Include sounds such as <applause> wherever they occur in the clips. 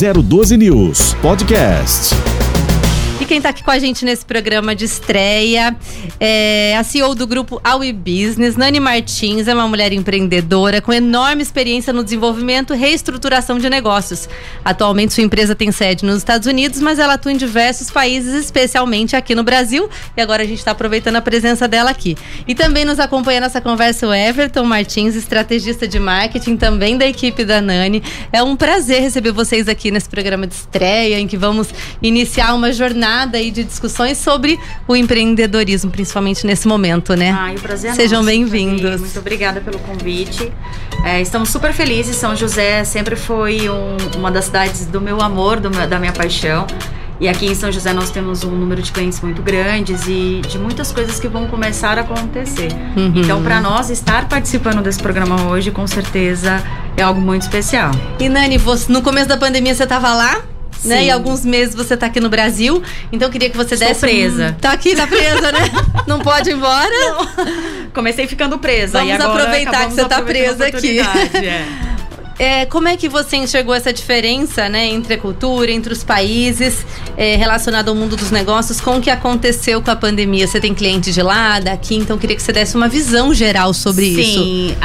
012 News Podcast quem está aqui com a gente nesse programa de estreia é a CEO do grupo Aui Business, Nani Martins, é uma mulher empreendedora com enorme experiência no desenvolvimento e reestruturação de negócios. Atualmente sua empresa tem sede nos Estados Unidos, mas ela atua em diversos países, especialmente aqui no Brasil, e agora a gente está aproveitando a presença dela aqui. E também nos acompanha nessa conversa o Everton Martins, estrategista de marketing também da equipe da Nani. É um prazer receber vocês aqui nesse programa de estreia, em que vamos iniciar uma jornada jornada aí de discussões sobre o empreendedorismo, principalmente nesse momento, né? Ah, o prazer é Sejam bem-vindos. Muito obrigada pelo convite. É, estamos super felizes. São José sempre foi um, uma das cidades do meu amor, do da minha paixão. E aqui em São José nós temos um número de clientes muito grandes e de muitas coisas que vão começar a acontecer. Uhum. Então, para nós estar participando desse programa hoje, com certeza é algo muito especial. E Nani, você, no começo da pandemia você estava lá? Né? E alguns meses você tá aqui no Brasil. Então eu queria que você Estou desse. presa. Um... Tá aqui, tá presa, né? <laughs> Não pode ir embora? Não. Comecei ficando presa. Vamos aproveitar que você tá presa aqui. É. É, como é que você enxergou essa diferença né, entre a cultura, entre os países, é, relacionado ao mundo dos negócios, com o que aconteceu com a pandemia? Você tem cliente de lá, daqui, então queria que você desse uma visão geral sobre Sim, isso. Sim,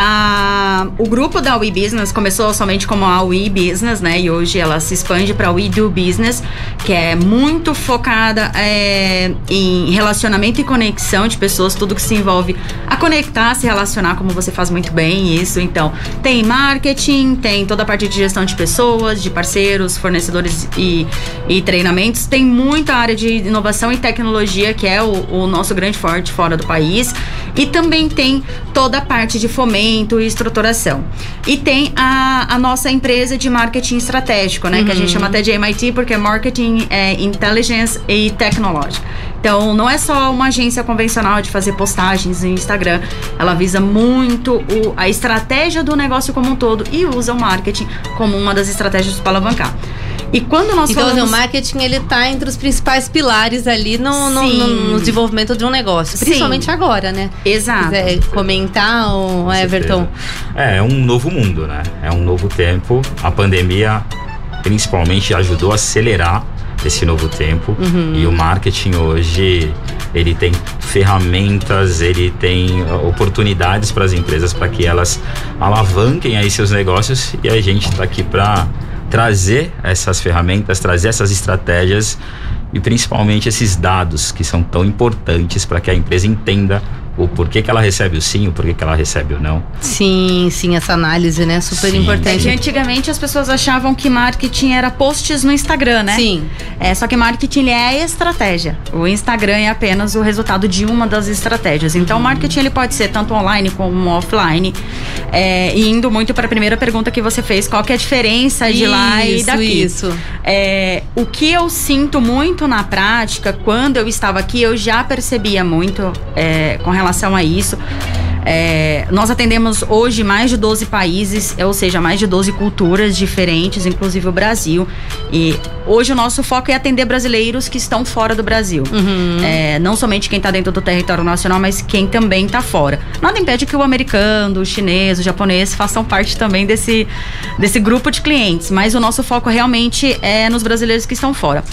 o grupo da We Business começou somente como a We Business, né? E hoje ela se expande para We Do Business, que é muito focada é, em relacionamento e conexão de pessoas, tudo que se envolve a conectar, se relacionar, como você faz muito bem isso. Então, tem marketing, tem toda a parte de gestão de pessoas, de parceiros, fornecedores e, e treinamentos. Tem muita área de inovação e tecnologia, que é o, o nosso grande forte fora do país. E também tem toda a parte de fomento e estruturação. E tem a, a nossa empresa de marketing estratégico, né? Uhum. Que a gente uhum. chama até de MIT, porque é Marketing é, Intelligence e Tecnológica. Então, não é só uma agência convencional de fazer postagens no Instagram. Ela visa muito o, a estratégia do negócio como um todo e usa o marketing como uma das estratégias para alavancar. E quando nós então, falamos... o marketing ele tá entre os principais pilares ali no, no, no, no desenvolvimento de um negócio, principalmente Sim. agora, né? Exato. Quiser comentar, o Everton. É, é um novo mundo, né? É um novo tempo. A pandemia principalmente ajudou a acelerar esse novo tempo uhum. e o marketing hoje ele tem ferramentas, ele tem oportunidades para as empresas para que elas alavanquem aí seus negócios e a gente está aqui para trazer essas ferramentas, trazer essas estratégias e principalmente esses dados que são tão importantes para que a empresa entenda o porquê que ela recebe o sim, o porquê que ela recebe o não. Sim, sim, essa análise, né? Super sim. importante. É antigamente as pessoas achavam que marketing era posts no Instagram, né? Sim. É, só que marketing é estratégia. O Instagram é apenas o resultado de uma das estratégias. Então, o marketing ele pode ser tanto online como offline. É, indo muito para a primeira pergunta que você fez, qual que é a diferença de isso, lá e daqui? Isso. É, o que eu sinto muito na prática, quando eu estava aqui, eu já percebia muito é, com relação relação a isso. É, nós atendemos hoje mais de 12 países, ou seja, mais de 12 culturas diferentes, inclusive o Brasil. E hoje o nosso foco é atender brasileiros que estão fora do Brasil. Uhum. É, não somente quem está dentro do território nacional, mas quem também está fora. Nada impede que o americano, o chinês, o japonês façam parte também desse, desse grupo de clientes, mas o nosso foco realmente é nos brasileiros que estão fora.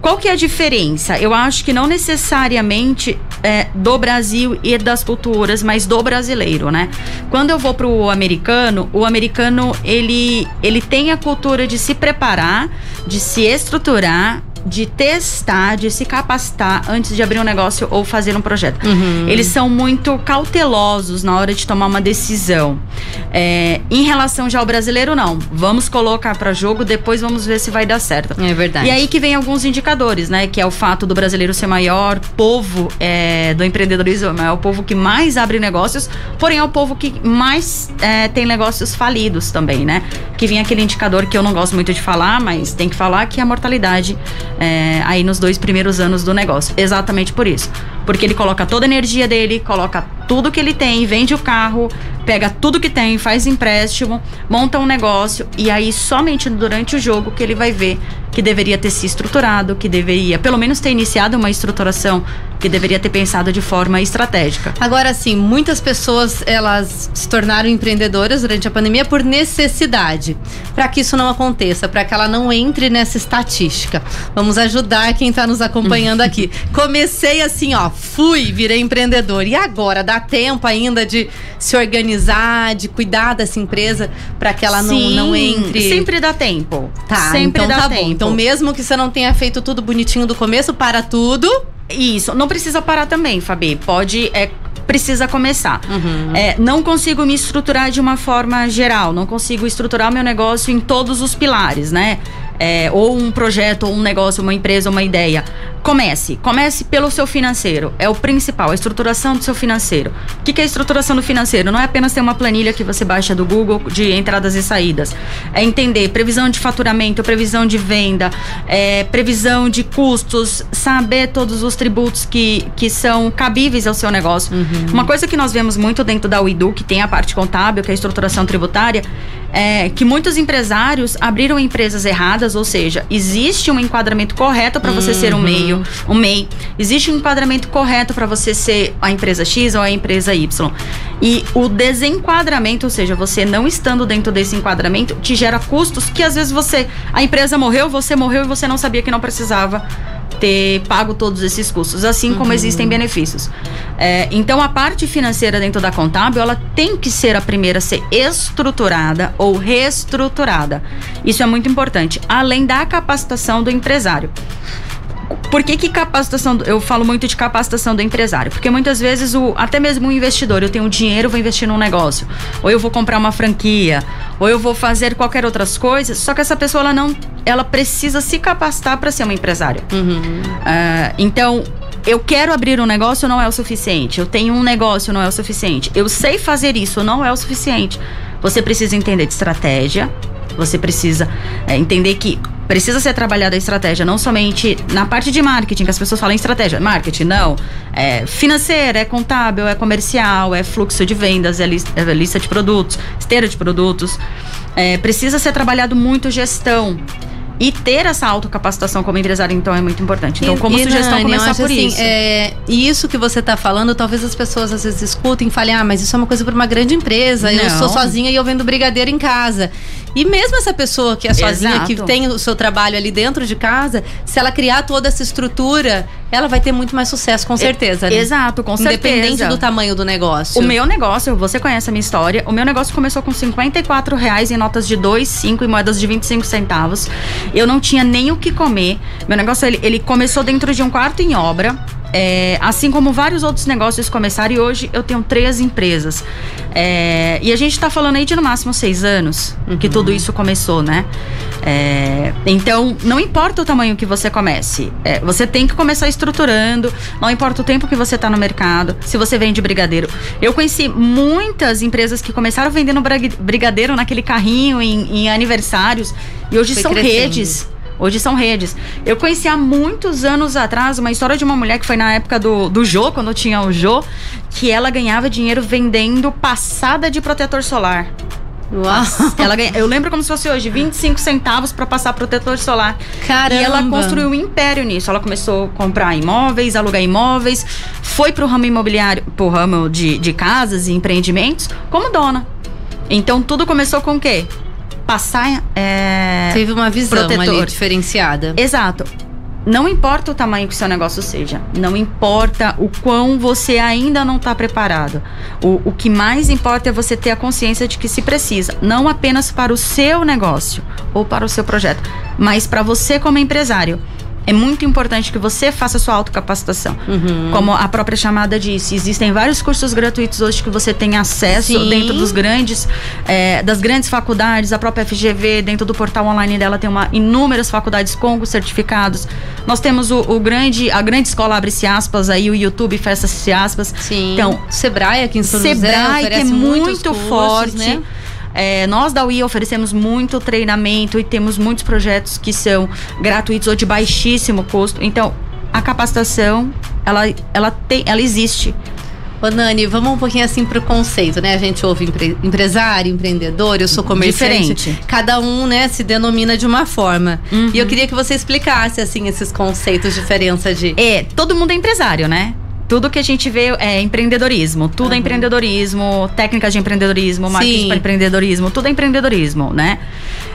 Qual que é a diferença? Eu acho que não necessariamente é, do Brasil e das culturas, mas do brasileiro, né? Quando eu vou pro americano, o americano ele, ele tem a cultura de se preparar, de se estruturar de testar, de se capacitar antes de abrir um negócio ou fazer um projeto. Uhum. Eles são muito cautelosos na hora de tomar uma decisão. É, em relação já ao brasileiro, não. Vamos colocar para jogo, depois vamos ver se vai dar certo. É verdade. E aí que vem alguns indicadores, né? Que é o fato do brasileiro ser maior povo é, do empreendedorismo, é o povo que mais abre negócios, porém é o povo que mais é, tem negócios falidos também, né? Que vem aquele indicador que eu não gosto muito de falar, mas tem que falar que é a mortalidade é, aí nos dois primeiros anos do negócio. Exatamente por isso. Porque ele coloca toda a energia dele, coloca tudo que ele tem, vende o carro, pega tudo que tem, faz empréstimo, monta um negócio e aí somente durante o jogo que ele vai ver que deveria ter se estruturado, que deveria pelo menos ter iniciado uma estruturação que deveria ter pensado de forma estratégica. Agora, sim, muitas pessoas elas se tornaram empreendedoras durante a pandemia por necessidade. Para que isso não aconteça, para que ela não entre nessa estatística. Vamos ajudar quem está nos acompanhando aqui. Comecei assim, ó, fui, virei empreendedor. E agora dá tempo ainda de se organizar, de cuidar dessa empresa para que ela Sim, não, não entre. Sempre dá tempo. Tá, sempre então dá tá tempo. bom. Então, mesmo que você não tenha feito tudo bonitinho do começo, para tudo. Isso, não precisa parar também, Fabi. Pode, é, precisa começar. É, não consigo me estruturar de uma forma geral, não consigo estruturar meu negócio em todos os pilares, né? É, ou um projeto, ou um negócio, uma empresa, uma ideia. Comece. Comece pelo seu financeiro. É o principal, a estruturação do seu financeiro. O que, que é a estruturação do financeiro? Não é apenas ter uma planilha que você baixa do Google de entradas e saídas. É entender previsão de faturamento, previsão de venda, é, previsão de custos, saber todos os tributos que, que são cabíveis ao seu negócio. Uma coisa que nós vemos muito dentro da UIDU, que tem a parte contábil, que é a estruturação tributária, é que muitos empresários abriram empresas erradas, ou seja, existe um enquadramento correto para você ser um meio, um MEI. Existe um enquadramento correto para você ser a empresa X ou a empresa Y. E o desenquadramento, ou seja, você não estando dentro desse enquadramento, te gera custos que às vezes você, a empresa morreu, você morreu e você não sabia que não precisava ter pago todos esses custos, assim como existem benefícios. É, então, a parte financeira dentro da contábil, ela tem que ser a primeira a ser estruturada ou reestruturada. Isso é muito importante, além da capacitação do empresário. Por que, que capacitação, eu falo muito de capacitação do empresário? Porque muitas vezes, o, até mesmo o investidor, eu tenho dinheiro, vou investir num negócio, ou eu vou comprar uma franquia, ou eu vou fazer qualquer outras coisas, só que essa pessoa, ela não, ela precisa se capacitar para ser uma empresária. Ah, então, eu quero abrir um negócio não é o suficiente. Eu tenho um negócio não é o suficiente. Eu sei fazer isso não é o suficiente. Você precisa entender de estratégia. Você precisa é, entender que precisa ser trabalhada a estratégia não somente na parte de marketing, que as pessoas falam estratégia. Marketing, não. É financeira, é contábil, é comercial, é fluxo de vendas, é, lis- é lista de produtos, esteira de produtos. É, precisa ser trabalhado muito gestão. E ter essa autocapacitação como empresário, então, é muito importante. Então, como e, sugestão, Nani, eu começar por assim, isso. É, e isso que você está falando, talvez as pessoas às vezes escutem e falem: ah, mas isso é uma coisa para uma grande empresa. Eu Não. sou sozinha e eu vendo brigadeiro em casa. E mesmo essa pessoa que é sozinha, que Exato. tem o seu trabalho ali dentro de casa, se ela criar toda essa estrutura, ela vai ter muito mais sucesso, com certeza. né? Exato, com Independente certeza. do tamanho do negócio. O meu negócio, você conhece a minha história, o meu negócio começou com 54 reais em notas de 2, 5 e moedas de 25 centavos. Eu não tinha nem o que comer. Meu negócio, ele, ele começou dentro de um quarto em obra. É, assim como vários outros negócios começaram, e hoje eu tenho três empresas. É, e a gente tá falando aí de no máximo seis anos que tudo isso começou, né? É, então, não importa o tamanho que você comece, é, você tem que começar estruturando, não importa o tempo que você tá no mercado, se você vende brigadeiro. Eu conheci muitas empresas que começaram vendendo brigadeiro naquele carrinho em, em aniversários e hoje Foi são crescendo. redes. Hoje são redes. Eu conheci há muitos anos atrás uma história de uma mulher que foi na época do, do Jô, quando tinha o Jô, que ela ganhava dinheiro vendendo passada de protetor solar. Uau. <laughs> Ela ganha, eu lembro como se fosse hoje, 25 centavos para passar protetor solar. Caramba. E ela construiu um império nisso. Ela começou a comprar imóveis, alugar imóveis, foi pro ramo imobiliário, pro ramo de, de casas e empreendimentos como dona. Então tudo começou com o quê? Passar. É... Teve uma visão ali Protetor. diferenciada. Exato. Não importa o tamanho que o seu negócio seja, não importa o quão você ainda não está preparado. O, o que mais importa é você ter a consciência de que se precisa, não apenas para o seu negócio ou para o seu projeto, mas para você como empresário. É muito importante que você faça sua autocapacitação. Como a própria chamada disse, existem vários cursos gratuitos hoje que você tem acesso Sim. dentro dos grandes, eh, das grandes faculdades, a própria FGV, dentro do portal online dela tem uma, inúmeras faculdades com os certificados. Nós temos o, o grande, a grande escola abre-se aspas aí, o YouTube fecha-se aspas. Sim. Então, Sebrae aqui em São José Sebrae, que é muito cursos, forte. né? É, nós da UI oferecemos muito treinamento e temos muitos projetos que são gratuitos ou de baixíssimo custo. Então, a capacitação, ela, ela, tem, ela existe. Ô Nani, vamos um pouquinho assim pro conceito, né? A gente ouve empre empresário, empreendedor, eu sou comerciante. Diferente. Cada um, né, se denomina de uma forma. Uhum. E eu queria que você explicasse, assim, esses conceitos, diferença de... É, todo mundo é empresário, né? Tudo que a gente vê é empreendedorismo. Tudo é Uhum. empreendedorismo, técnicas de empreendedorismo, marketing para empreendedorismo, tudo é empreendedorismo, né?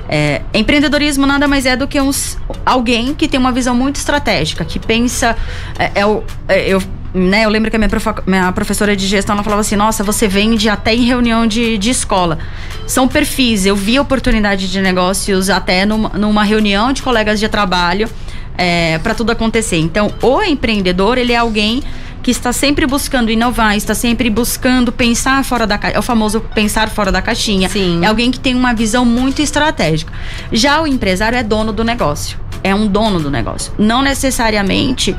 É, empreendedorismo nada mais é do que uns, alguém que tem uma visão muito estratégica, que pensa. É, é é, eu, né, eu lembro que a minha, profa- minha professora de gestão ela falava assim: nossa, você vende até em reunião de, de escola. São perfis. Eu vi oportunidade de negócios até numa, numa reunião de colegas de trabalho para tudo acontecer. Então, o empreendedor, ele é alguém que está sempre buscando inovar, está sempre buscando pensar fora da caixa. É o famoso pensar fora da caixinha. Sim. É alguém que tem uma visão muito estratégica. Já o empresário é dono do negócio. É um dono do negócio. Não necessariamente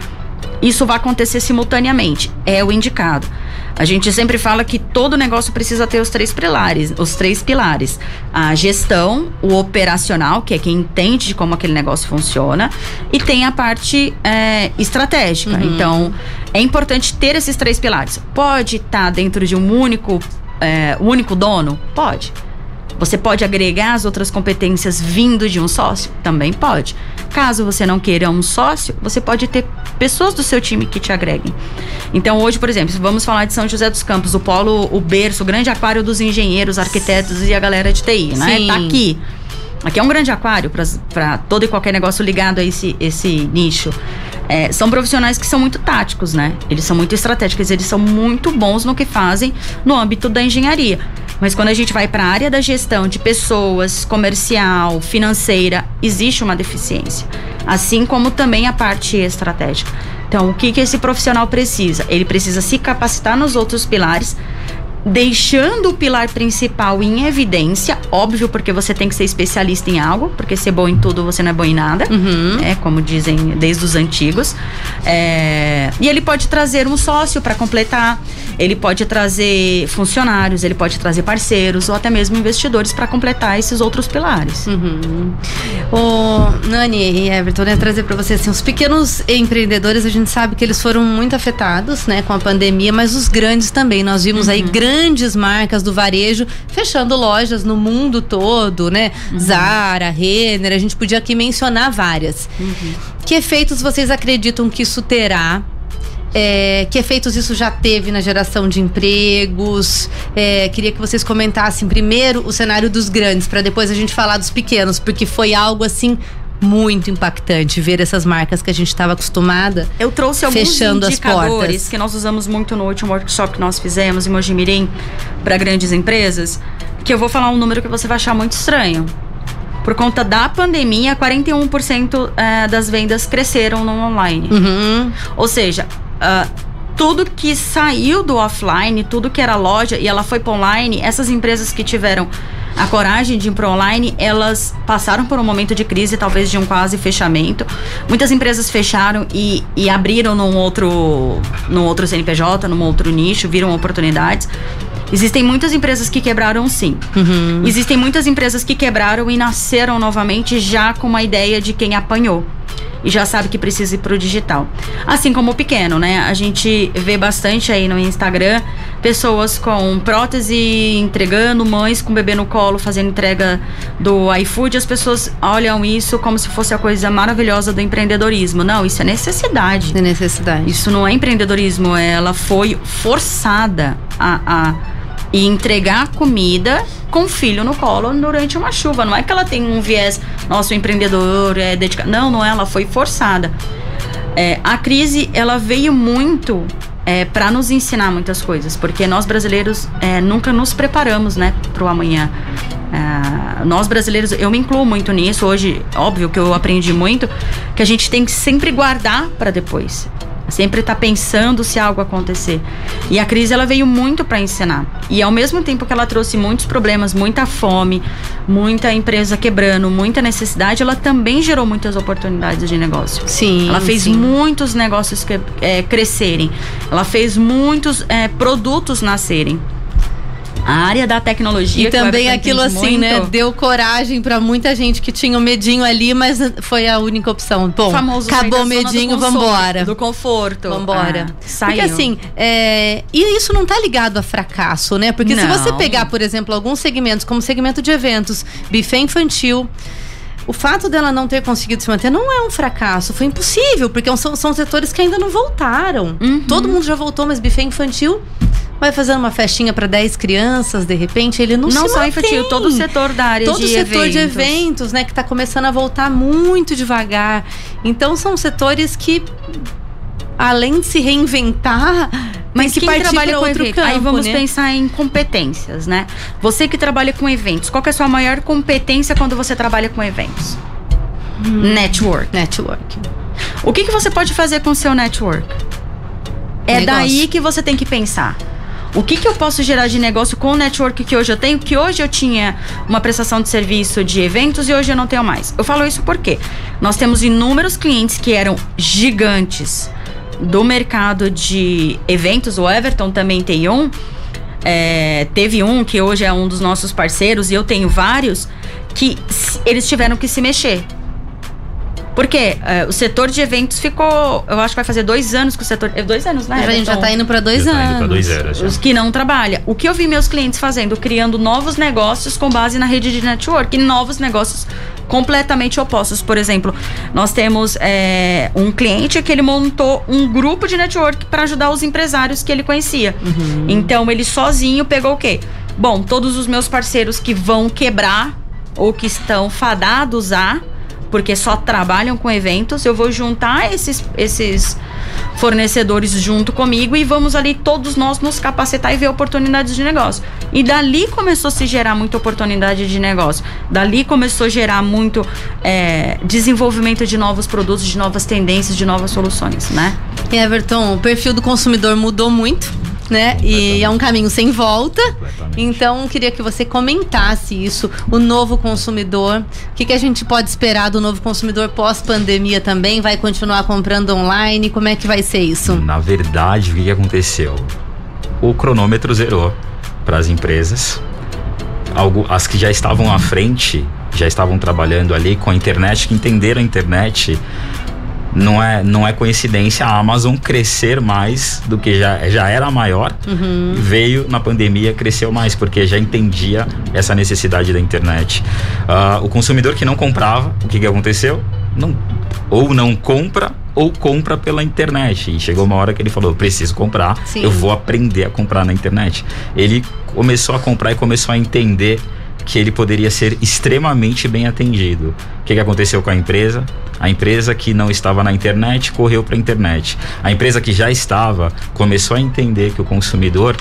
isso vai acontecer simultaneamente. É o indicado. A gente sempre fala que todo negócio precisa ter os três pilares, os três pilares. A gestão, o operacional, que é quem entende de como aquele negócio funciona, e tem a parte é, estratégica. Uhum. Então, é importante ter esses três pilares. Pode estar dentro de um único, é, único dono? Pode. Você pode agregar as outras competências vindo de um sócio? Também pode. Caso você não queira um sócio, você pode ter pessoas do seu time que te agreguem. Então, hoje, por exemplo, vamos falar de São José dos Campos, o polo, o berço, o grande aquário dos engenheiros, arquitetos e a galera de TI, né? Sim. Tá aqui. Aqui é um grande aquário para todo e qualquer negócio ligado a esse, esse nicho. É, são profissionais que são muito táticos, né? Eles são muito estratégicos, eles são muito bons no que fazem no âmbito da engenharia. Mas quando a gente vai para a área da gestão de pessoas, comercial, financeira, existe uma deficiência. Assim como também a parte estratégica. Então, o que, que esse profissional precisa? Ele precisa se capacitar nos outros pilares, deixando o pilar principal em evidência, óbvio, porque você tem que ser especialista em algo, porque ser bom em tudo você não é bom em nada, Uhum. é como dizem desde os antigos. É, e ele pode trazer um sócio para completar, ele pode trazer funcionários, ele pode trazer parceiros ou até mesmo investidores para completar esses outros pilares. Uhum. O Nani e Everton, né, trazer para você assim, os pequenos empreendedores, a gente sabe que eles foram muito afetados, né, com a pandemia, mas os grandes também. Nós vimos aí grandes marcas do varejo fechando lojas no mundo todo, né? Zara, Renner, a gente podia aqui mencionar várias. Que efeitos vocês acreditam que isso terá? É, que efeitos isso já teve na geração de empregos? É, queria que vocês comentassem primeiro o cenário dos grandes, para depois a gente falar dos pequenos, porque foi algo assim muito impactante ver essas marcas que a gente estava acostumada. Eu trouxe alguns Fechando as indicadores que nós usamos muito no último workshop que nós fizemos em Mojimirim para grandes empresas, que eu vou falar um número que você vai achar muito estranho. Por conta da pandemia, 41% eh, das vendas cresceram no online. Uhum. Ou seja, ah, tudo que saiu do offline, tudo que era loja e ela foi para online, essas empresas que tiveram a coragem de ir para online, elas passaram por um momento de crise, talvez de um quase fechamento. Muitas empresas fecharam e, e abriram num outro, num outro CNPJ, num outro nicho, viram oportunidades. Existem muitas empresas que quebraram sim. Uhum. Existem muitas empresas que quebraram e nasceram novamente já com uma ideia de quem apanhou. E já sabe que precisa ir pro digital. Assim como o pequeno, né? A gente vê bastante aí no Instagram pessoas com prótese entregando, mães com bebê no colo fazendo entrega do iFood. As pessoas olham isso como se fosse a coisa maravilhosa do empreendedorismo. Não, isso é necessidade. De necessidade. Isso não é empreendedorismo, ela foi forçada a, a e entregar comida com o filho no colo durante uma chuva. Não é que ela tem um viés, nosso empreendedor é dedicado. Não, não é, ela foi forçada. É, a crise, ela veio muito é, para nos ensinar muitas coisas, porque nós brasileiros é, nunca nos preparamos, né, para o amanhã. É, nós brasileiros, eu me incluo muito nisso. Hoje, óbvio que eu aprendi muito, que a gente tem que sempre guardar para depois. Sempre tá pensando se algo acontecer. E a crise ela veio muito para ensinar. E ao mesmo tempo que ela trouxe muitos problemas, muita fome, muita empresa quebrando, muita necessidade, ela também gerou muitas oportunidades de negócio. Sim. Ela fez sim. muitos negócios que, é, crescerem. Ela fez muitos é, produtos nascerem. A área da tecnologia. E também aquilo assim, muito. né? Deu coragem para muita gente que tinha o um medinho ali, mas foi a única opção. Bom, Famoso acabou o medinho, vambora. Do conforto. Vambora. Ah, saiu. Porque assim, é, e isso não tá ligado a fracasso, né? Porque não. se você pegar, por exemplo, alguns segmentos, como segmento de eventos, buffet infantil, o fato dela não ter conseguido se manter não é um fracasso, foi impossível, porque são, são setores que ainda não voltaram. Uhum. Todo mundo já voltou, mas buffet infantil vai fazendo uma festinha para 10 crianças, de repente, ele não, não só mantém. infantil, todo o setor da área todo de eventos. Todo o setor de eventos, né, que está começando a voltar muito devagar. Então são setores que além de se reinventar, mas que quem trabalha com eventos, aí vamos né? pensar em competências, né? Você que trabalha com eventos, qual é a sua maior competência quando você trabalha com eventos? Hum, network. Network. O que, que você pode fazer com o seu network? É negócio. daí que você tem que pensar. O que, que eu posso gerar de negócio com o network que hoje eu tenho? Que hoje eu tinha uma prestação de serviço de eventos e hoje eu não tenho mais. Eu falo isso porque nós temos inúmeros clientes que eram gigantes do mercado de eventos, o Everton também tem um. É, teve um que hoje é um dos nossos parceiros e eu tenho vários que eles tiveram que se mexer. Porque uh, o setor de eventos ficou, eu acho que vai fazer dois anos que o setor. É dois anos, né? A gente já tá indo para dois já anos. Tá indo pra dois anos. Os que não trabalham. O que eu vi meus clientes fazendo? Criando novos negócios com base na rede de network. E novos negócios completamente opostos. Por exemplo, nós temos é, um cliente que ele montou um grupo de network para ajudar os empresários que ele conhecia. Uhum. Então ele sozinho pegou o quê? Bom, todos os meus parceiros que vão quebrar ou que estão fadados a porque só trabalham com eventos, eu vou juntar esses, esses fornecedores junto comigo e vamos ali todos nós nos capacitar e ver oportunidades de negócio. E dali começou a se gerar muita oportunidade de negócio. Dali começou a gerar muito é, desenvolvimento de novos produtos, de novas tendências, de novas soluções, né? Everton, o perfil do consumidor mudou muito né? E é um caminho sem volta. Então, queria que você comentasse isso, o novo consumidor. O que, que a gente pode esperar do novo consumidor pós-pandemia também? Vai continuar comprando online? Como é que vai ser isso? Na verdade, o que, aconteceu? O cronômetro zerou para as empresas. Algo, as que já estavam à frente, já estavam trabalhando ali com a internet, que entenderam a internet não é, não é coincidência a Amazon crescer mais do que já, já era maior, uhum. veio na pandemia, cresceu mais, porque já entendia essa necessidade da internet. Uh, o consumidor que não comprava, o que, que aconteceu? Não, ou não compra ou compra pela internet. E chegou uma hora que ele falou: preciso comprar, Sim. eu vou aprender a comprar na internet. Ele começou a comprar e começou a entender que ele poderia ser extremamente bem atendido. O que, que aconteceu com a empresa? A empresa que não estava na internet correu para a internet. A empresa que já estava começou a entender que o consumidor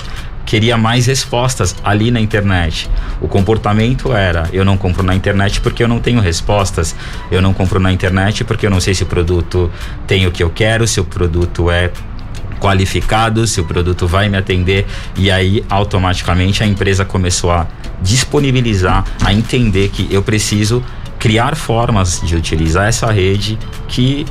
queria mais respostas ali na internet. O comportamento era: eu não compro na internet porque eu não tenho respostas. Eu não compro na internet porque eu não sei se o produto tem o que eu quero, se o produto é qualificado, se o produto vai me atender e aí automaticamente a empresa começou a disponibilizar, a entender que eu preciso criar formas de utilizar essa rede que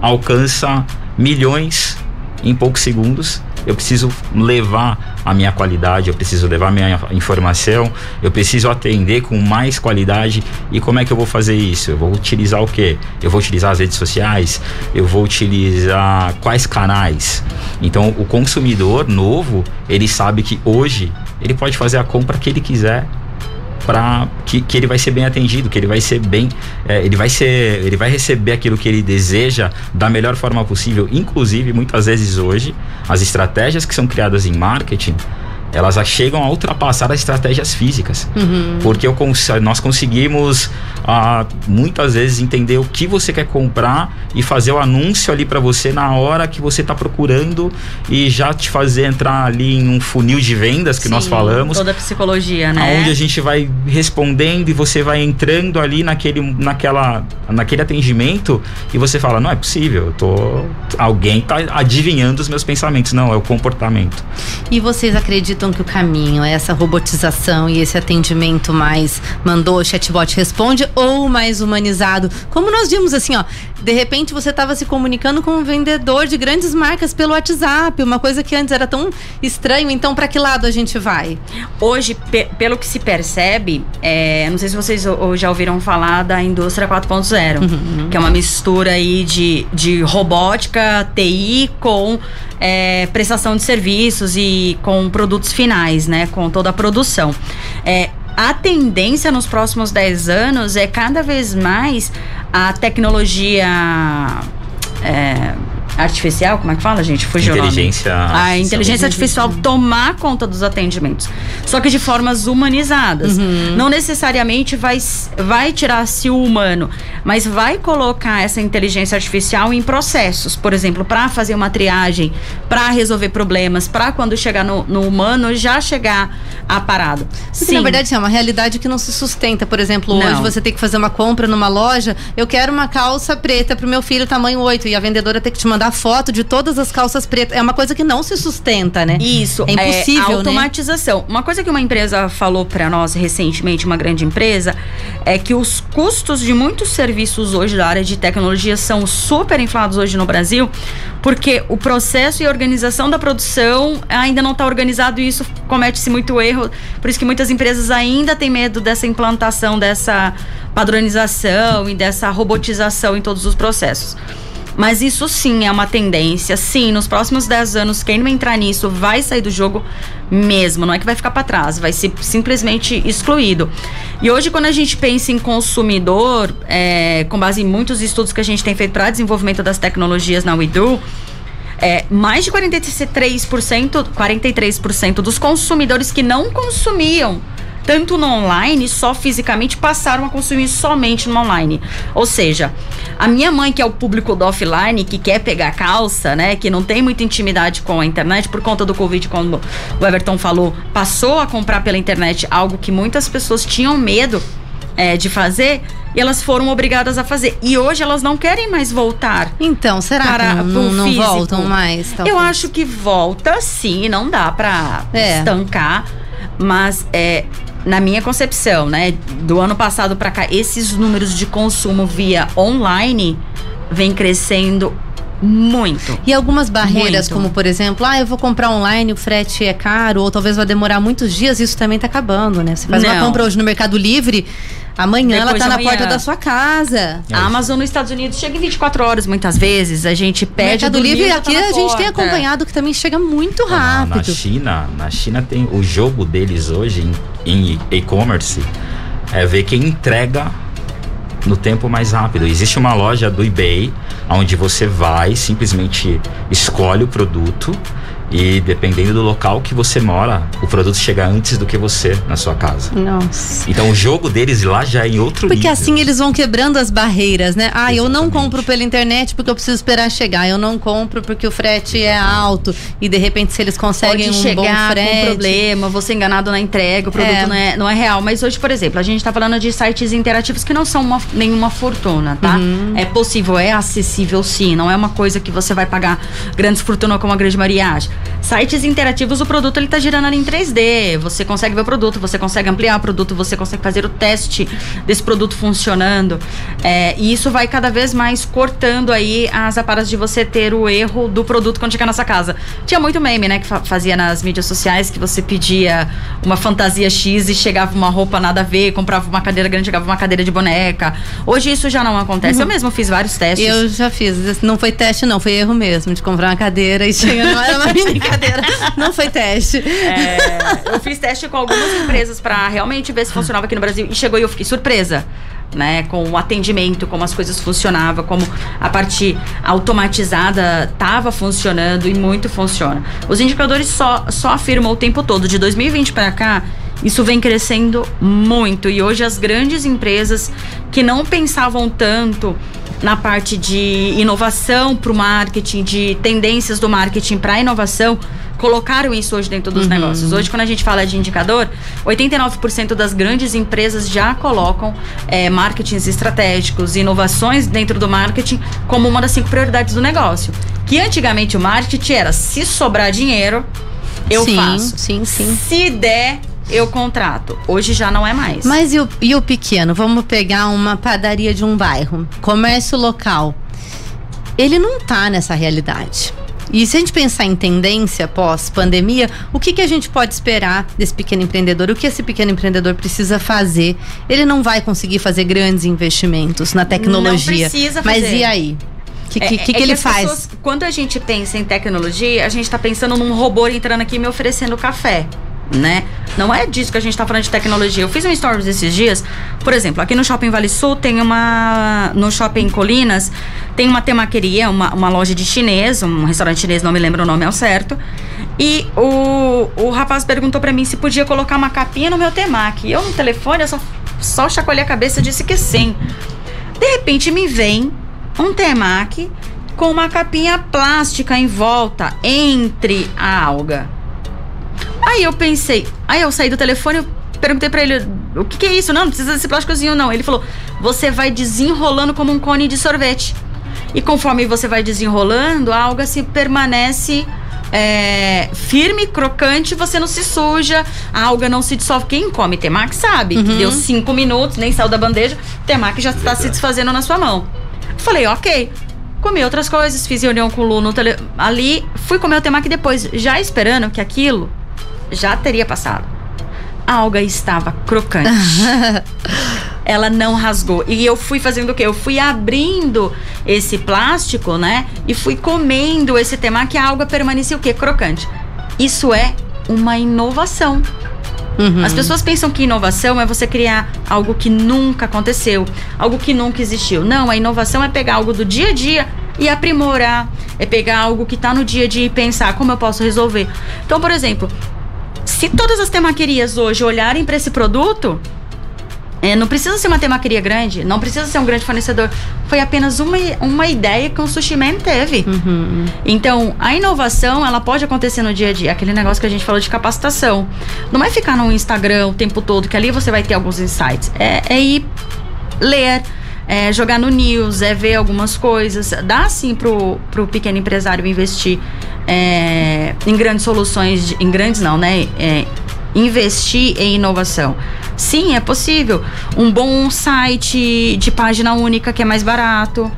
alcança milhões em poucos segundos eu preciso levar a minha qualidade, eu preciso levar a minha informação, eu preciso atender com mais qualidade. E como é que eu vou fazer isso? Eu vou utilizar o quê? Eu vou utilizar as redes sociais, eu vou utilizar quais canais. Então, o consumidor novo, ele sabe que hoje ele pode fazer a compra que ele quiser para que, que ele vai ser bem atendido, que ele vai ser bem, é, ele vai ser, ele vai receber aquilo que ele deseja da melhor forma possível. Inclusive, muitas vezes hoje, as estratégias que são criadas em marketing elas chegam a ultrapassar as estratégias físicas. Uhum. Porque eu, nós conseguimos ah, muitas vezes entender o que você quer comprar e fazer o anúncio ali para você na hora que você está procurando e já te fazer entrar ali em um funil de vendas que Sim, nós falamos. Toda a psicologia, né? Onde a gente vai respondendo e você vai entrando ali naquele, naquela, naquele atendimento e você fala: não é possível, tô, alguém está adivinhando os meus pensamentos. Não, é o comportamento. E vocês acreditam acham que o caminho é essa robotização e esse atendimento mais mandou, chatbot responde ou mais humanizado? Como nós vimos assim, ó, de repente você estava se comunicando com um vendedor de grandes marcas pelo WhatsApp, uma coisa que antes era tão estranho. Então, para que lado a gente vai? Hoje, pe pelo que se percebe, é, não sei se vocês já ouviram falar da indústria 4.0, uhum. que é uma mistura aí de, de robótica, TI com é, prestação de serviços e com produtos finais, né? Com toda a produção. É, a tendência nos próximos 10 anos é cada vez mais a tecnologia. É, artificial, como é que fala, gente? Fugiu inteligência o nome. A inteligência artificial tomar conta dos atendimentos. Só que de formas humanizadas. Uhum. Não necessariamente vai, vai tirar-se o humano, mas vai colocar essa inteligência artificial em processos. Por exemplo, para fazer uma triagem, para resolver problemas, para quando chegar no, no, humano já chegar a parado. Sim. Na verdade, é uma realidade que não se sustenta. Por exemplo, não. hoje você tem que fazer uma compra numa loja, eu quero uma calça preta pro meu filho tamanho 8 e a vendedora tem que te mandar a foto de todas as calças pretas. É uma coisa que não se sustenta, né? Isso. É impossível, é, automatização. Né? Uma coisa que uma empresa falou para nós recentemente, uma grande empresa, é que os custos de muitos serviços hoje da área de tecnologia são super inflados hoje no Brasil, porque o processo e a organização da produção ainda não está organizado e isso comete-se muito erro. Por isso que muitas empresas ainda têm medo dessa implantação, dessa padronização e dessa robotização em todos os processos. Mas isso sim é uma tendência. Sim, nos próximos 10 anos, quem não entrar nisso vai sair do jogo mesmo. Não é que vai ficar para trás, vai ser simplesmente excluído. E hoje, quando a gente pensa em consumidor, é, com base em muitos estudos que a gente tem feito para desenvolvimento das tecnologias na WeDo, é, mais de 43%, 43% dos consumidores que não consumiam tanto no online, só fisicamente, passaram a consumir somente no online. Ou seja, a minha mãe, que é o público do offline, que quer pegar calça, né, que não tem muita intimidade com a internet por conta do Covid, como o Everton falou, passou a comprar pela internet algo que muitas pessoas tinham medo é, de fazer e elas foram obrigadas a fazer. E hoje elas não querem mais voltar. Então, será para, que não, não, não voltam mais? Talvez? Eu acho que volta sim, não dá para é. estancar. Mas é, na minha concepção, né, do ano passado para cá, esses números de consumo via online vem crescendo muito. E algumas barreiras, muito. como por exemplo, ah, eu vou comprar online, o frete é caro, ou talvez vai demorar muitos dias, isso também está acabando, né? Você faz Não. uma compra hoje no Mercado Livre, Amanhã Depois ela tá na porta da sua casa. É a Amazon nos Estados Unidos chega em 24 horas muitas vezes. A gente pede Mercado Livre aqui tá a gente tem acompanhado que também chega muito rápido. Na China, na China tem o jogo deles hoje em, em e-commerce é ver quem entrega no tempo mais rápido. Existe uma loja do eBay onde você vai, simplesmente escolhe o produto e dependendo do local que você mora, o produto chega antes do que você na sua casa. Nossa. Então o jogo deles lá já é em outro Porque nível. assim eles vão quebrando as barreiras, né? Ah, Exatamente. eu não compro pela internet porque eu preciso esperar chegar. Eu não compro porque o frete é alto. E de repente, se eles conseguem Pode um chegar bom frete. Com problema, você enganado na entrega, o produto é. Não, é, não é real. Mas hoje, por exemplo, a gente está falando de sites interativos que não são uma, nenhuma fortuna, tá? Uhum. É possível, é acessível sim. Não é uma coisa que você vai pagar grandes fortunas como a grande Maria acha. Sites interativos, o produto ele tá girando ali em 3D. Você consegue ver o produto, você consegue ampliar o produto, você consegue fazer o teste desse produto funcionando. É, e isso vai cada vez mais cortando aí as aparas de você ter o erro do produto quando chegar na sua casa. Tinha muito meme, né, que fazia nas mídias sociais que você pedia uma fantasia X e chegava uma roupa nada a ver, comprava uma cadeira grande, chegava uma cadeira de boneca. Hoje isso já não acontece. Uhum. Eu mesmo fiz vários testes. Eu já fiz. Não foi teste, não, foi erro mesmo de comprar uma cadeira e <laughs> tinha, não era uma mini cadeira. <laughs> Não foi teste. É, eu fiz teste com algumas empresas para realmente ver se funcionava aqui no Brasil. E chegou e eu fiquei surpresa. Né, com o atendimento, como as coisas funcionavam, como a parte automatizada estava funcionando e muito funciona. Os indicadores só, só afirmam o tempo todo. De 2020 para cá, isso vem crescendo muito. E hoje as grandes empresas que não pensavam tanto na parte de inovação para o marketing, de tendências do marketing para a inovação, colocaram isso hoje dentro dos uhum. negócios. Hoje, quando a gente fala de indicador, 89% das grandes empresas já colocam é, marketings estratégicos, inovações dentro do marketing como uma das cinco prioridades do negócio. Que antigamente o marketing era se sobrar dinheiro, eu sim, faço. Sim, sim. Se der, eu contrato. Hoje já não é mais. Mas e o, e o pequeno? Vamos pegar uma padaria de um bairro, comércio local. Ele não tá nessa realidade. E se a gente pensar em tendência pós-pandemia, o que, que a gente pode esperar desse pequeno empreendedor? O que esse pequeno empreendedor precisa fazer? Ele não vai conseguir fazer grandes investimentos na tecnologia. Não precisa Mas fazer. e aí? O que, É- que, é que, que ele faz? pessoas- quando a gente pensa em tecnologia, a gente tá pensando num robô entrando aqui e me oferecendo café. Né? Não é disso que a gente tá falando de tecnologia. Eu fiz um stories esses dias, por exemplo, aqui no Shopping Vale Sul tem uma. No Shopping Colinas, tem uma temaqueria, uma, uma loja de chinês, um restaurante chinês, não me lembro o nome ao certo. E o, o rapaz perguntou pra mim se podia colocar uma capinha no meu temaki. Eu no telefone, eu só, só chacoalhei a cabeça e disse que sim. De repente me vem um temaki com uma capinha plástica em volta entre a alga. Aí eu pensei, aí eu saí do telefone, eu perguntei pra ele, o que, que é isso? Não, não precisa desse plásticozinho não. Ele falou, você vai desenrolando como um cone de sorvete. E conforme você vai desenrolando, a alga se permanece é, firme, crocante, você não se suja, a alga não se dissolve. Quem come temaki sabe que deu cinco minutos, nem saiu da bandeja, o temaki já está se desfazendo na sua mão. Falei, ok. Comi outras coisas, fiz reunião com o Lu no tele... ali, fui comer o temaki depois, já esperando que aquilo já teria passado. A alga estava crocante. <laughs> Ela não rasgou. E eu fui fazendo o quê? Eu fui abrindo esse plástico, né? E fui comendo esse temaki, a alga permanecia o quê? Crocante. Isso é uma inovação. Uhum. As pessoas pensam que inovação é você criar algo que nunca aconteceu, algo que nunca existiu. Não, a inovação é pegar algo do dia a dia e aprimorar. É pegar algo que está no dia a dia e pensar como eu posso resolver. Então, por exemplo, se todas as temaquerias hoje olharem para esse produto, é, não precisa ser uma temaqueria grande, não precisa ser um grande fornecedor. Foi apenas uma, uma ideia que o Sushi Man teve. Então, a inovação, ela pode acontecer no dia a dia. Aquele negócio que a gente falou de capacitação. Não é ficar no Instagram o tempo todo, que ali você vai ter alguns insights. É, é ir ler, é jogar no news, é ver algumas coisas. Dá sim pro, pro pequeno empresário investir é, em grandes soluções, de- em grandes não, né? É, investir em inovação. Sim, é possível. Um bom site de página única que é mais barato.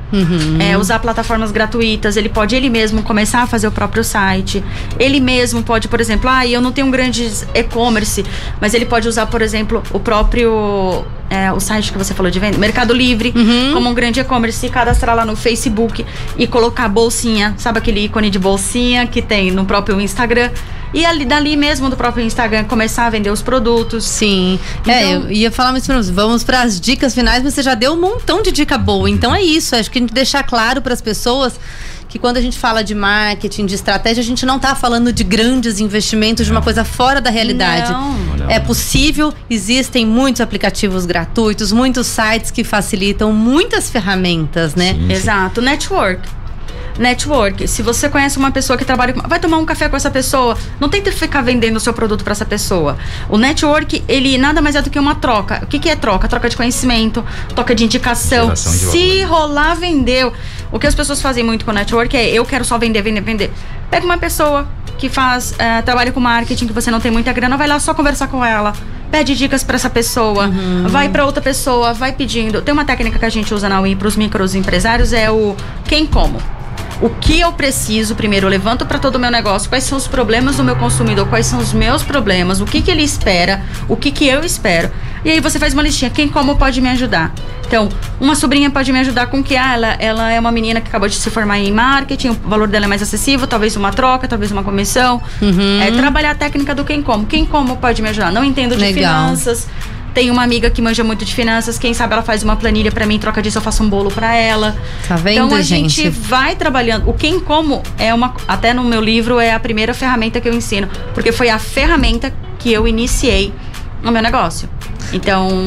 É, usar plataformas gratuitas. Ele pode ele mesmo começar a fazer o próprio site. Ele mesmo pode, por exemplo, ah, eu não tenho um grande e-commerce, mas ele pode usar, por exemplo, o próprio é, o site que você falou de venda, Mercado Livre, como um grande e-commerce, e cadastrar lá no Facebook e colocar bolsinha, sabe aquele ícone de bolsinha que tem no próprio Instagram? E ali, dali mesmo do próprio Instagram começar a vender os produtos. Sim. é, Então- eu ia falar mais pra. Vamos para as dicas finais, mas você já deu um montão de dica boa. Então é isso. Acho que a gente deixar claro para as pessoas que quando a gente fala de marketing, de estratégia, a gente não tá falando de grandes investimentos, de uma coisa fora da realidade. Não. É possível, existem muitos aplicativos gratuitos, muitos sites que facilitam, muitas ferramentas, né? Sim. Exato, network. Network. Se você conhece uma pessoa que trabalha com. Vai tomar um café com essa pessoa. Não tenta ficar vendendo o seu produto para essa pessoa. O network, ele nada mais é do que uma troca. O que, que é troca? Troca de conhecimento, troca de indicação. De Se rolar, vendeu. O que as pessoas fazem muito com o network é eu quero só vender, vender, vender. Pega uma pessoa que faz, eh, trabalha com marketing, que você não tem muita grana, vai lá só conversar com ela. Pede dicas para essa pessoa, vai para outra pessoa, vai pedindo. Tem uma técnica que a gente usa na UI para os microempresários é o quem como. O que eu preciso, primeiro, eu levanto para todo o meu negócio, quais são os problemas do meu consumidor, quais são os meus problemas, o que, que ele espera, o que, que eu espero. E aí você faz uma listinha, quem como pode me ajudar. Então, uma sobrinha pode me ajudar com que ah, ela, ela é uma menina que acabou de se formar em marketing, o valor dela é mais acessível, talvez uma troca, talvez uma comissão. É trabalhar a técnica do quem como. Quem como pode me ajudar? Não entendo de Legal. finanças. Tem uma amiga que manja muito de finanças, quem sabe ela faz uma planilha pra mim, em troca disso eu faço um bolo pra ela. Tá vendo, então a gente? gente vai trabalhando. O quem como é uma. Até no meu livro é a primeira ferramenta que eu ensino. Porque foi a ferramenta que eu iniciei no meu negócio. Então,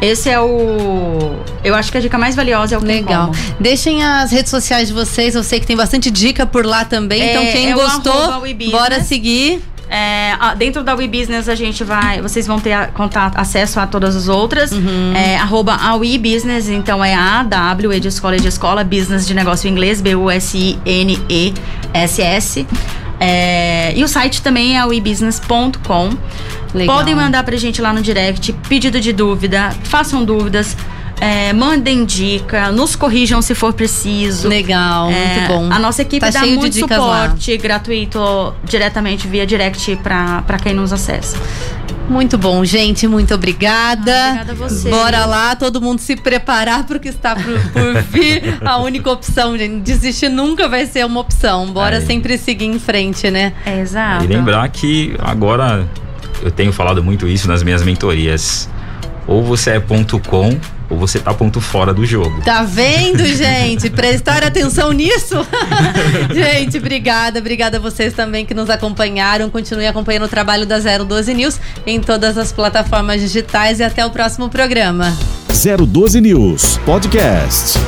esse é o. Eu acho que a dica mais valiosa é o quem Legal. como. Deixem as redes sociais de vocês. Eu sei que tem bastante dica por lá também. É, então, quem é gostou, bora seguir. É, dentro da WeBusiness a gente vai, vocês vão ter a- contato, acesso a todas as outras. Uhum. É, arroba a WeBusiness, então é A W E de escola e de escola, business de negócio em inglês, B U S I N E S S. É, e o site também é o ebusiness.com. Podem mandar pra gente lá no direct, pedido de dúvida, façam dúvidas. É, mandem dica, nos corrijam se for preciso. Legal, é, muito bom. A nossa equipe tá dá muito suporte lá. gratuito diretamente via direct para quem nos acessa. Muito bom, gente. Muito obrigada. Ah, obrigada a você. Bora lá, todo mundo se preparar para o que está por, por vir. <laughs> a única opção, gente. Desistir nunca vai ser uma opção. Bora é. sempre seguir em frente, né? É, exato. E lembrar que agora eu tenho falado muito isso nas minhas mentorias. Ou você é ponto com ou você tá ponto fora do jogo. Tá vendo, gente? Prestar atenção nisso? <laughs> gente, obrigada. Obrigada a vocês também que nos acompanharam. Continue acompanhando o trabalho da 012 News em todas as plataformas digitais e até o próximo programa. 012 News Podcast.